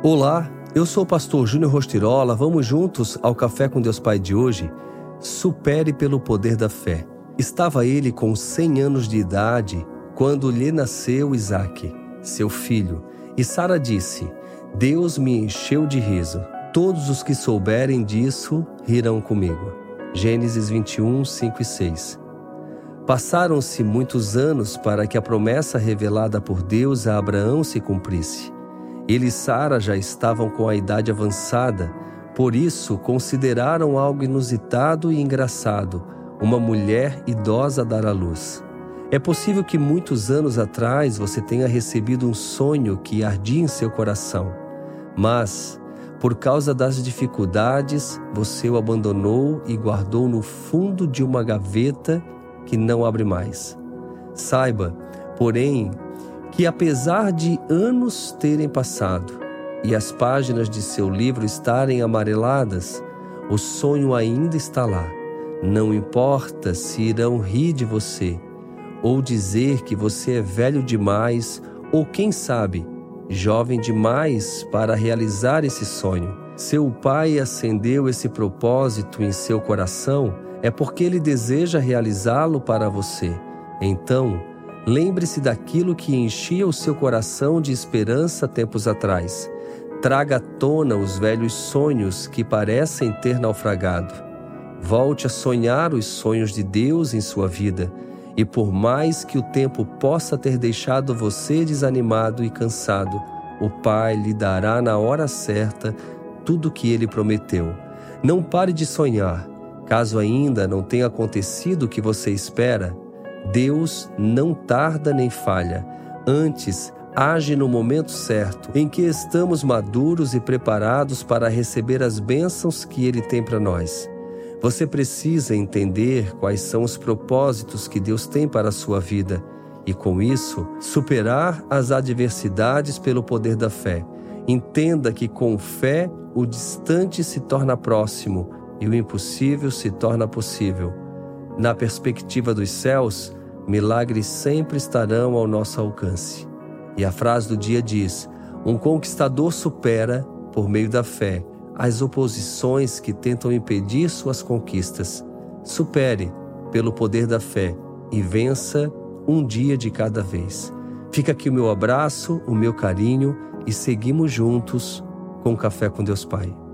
Olá, eu sou o pastor Júnior Rostirola. Vamos juntos ao Café com Deus Pai de hoje? Supere pelo poder da fé. Estava ele com 100 anos de idade quando lhe nasceu Isaque, seu filho, e Sara disse: Deus me encheu de riso. Todos os que souberem disso rirão comigo. Gênesis 21, 5 e 6. Passaram-se muitos anos para que a promessa revelada por Deus a Abraão se cumprisse. Ele e Sara já estavam com a idade avançada, por isso consideraram algo inusitado e engraçado uma mulher idosa dar à luz. É possível que muitos anos atrás você tenha recebido um sonho que ardia em seu coração, mas, por causa das dificuldades, você o abandonou e guardou no fundo de uma gaveta que não abre mais. Saiba, porém, que apesar de anos terem passado e as páginas de seu livro estarem amareladas, o sonho ainda está lá. Não importa se irão rir de você, ou dizer que você é velho demais, ou quem sabe, jovem demais para realizar esse sonho. Seu pai acendeu esse propósito em seu coração, é porque ele deseja realizá-lo para você. Então, Lembre-se daquilo que enchia o seu coração de esperança tempos atrás. Traga à tona os velhos sonhos que parecem ter naufragado. Volte a sonhar os sonhos de Deus em sua vida. E por mais que o tempo possa ter deixado você desanimado e cansado, o Pai lhe dará na hora certa tudo o que ele prometeu. Não pare de sonhar. Caso ainda não tenha acontecido o que você espera, Deus não tarda nem falha, antes age no momento certo, em que estamos maduros e preparados para receber as bênçãos que Ele tem para nós. Você precisa entender quais são os propósitos que Deus tem para a sua vida e, com isso, superar as adversidades pelo poder da fé. Entenda que, com fé, o distante se torna próximo e o impossível se torna possível. Na perspectiva dos céus, milagres sempre estarão ao nosso alcance. E a frase do dia diz: Um conquistador supera, por meio da fé, as oposições que tentam impedir suas conquistas. Supere, pelo poder da fé, e vença um dia de cada vez. Fica aqui o meu abraço, o meu carinho e seguimos juntos com Café com Deus Pai.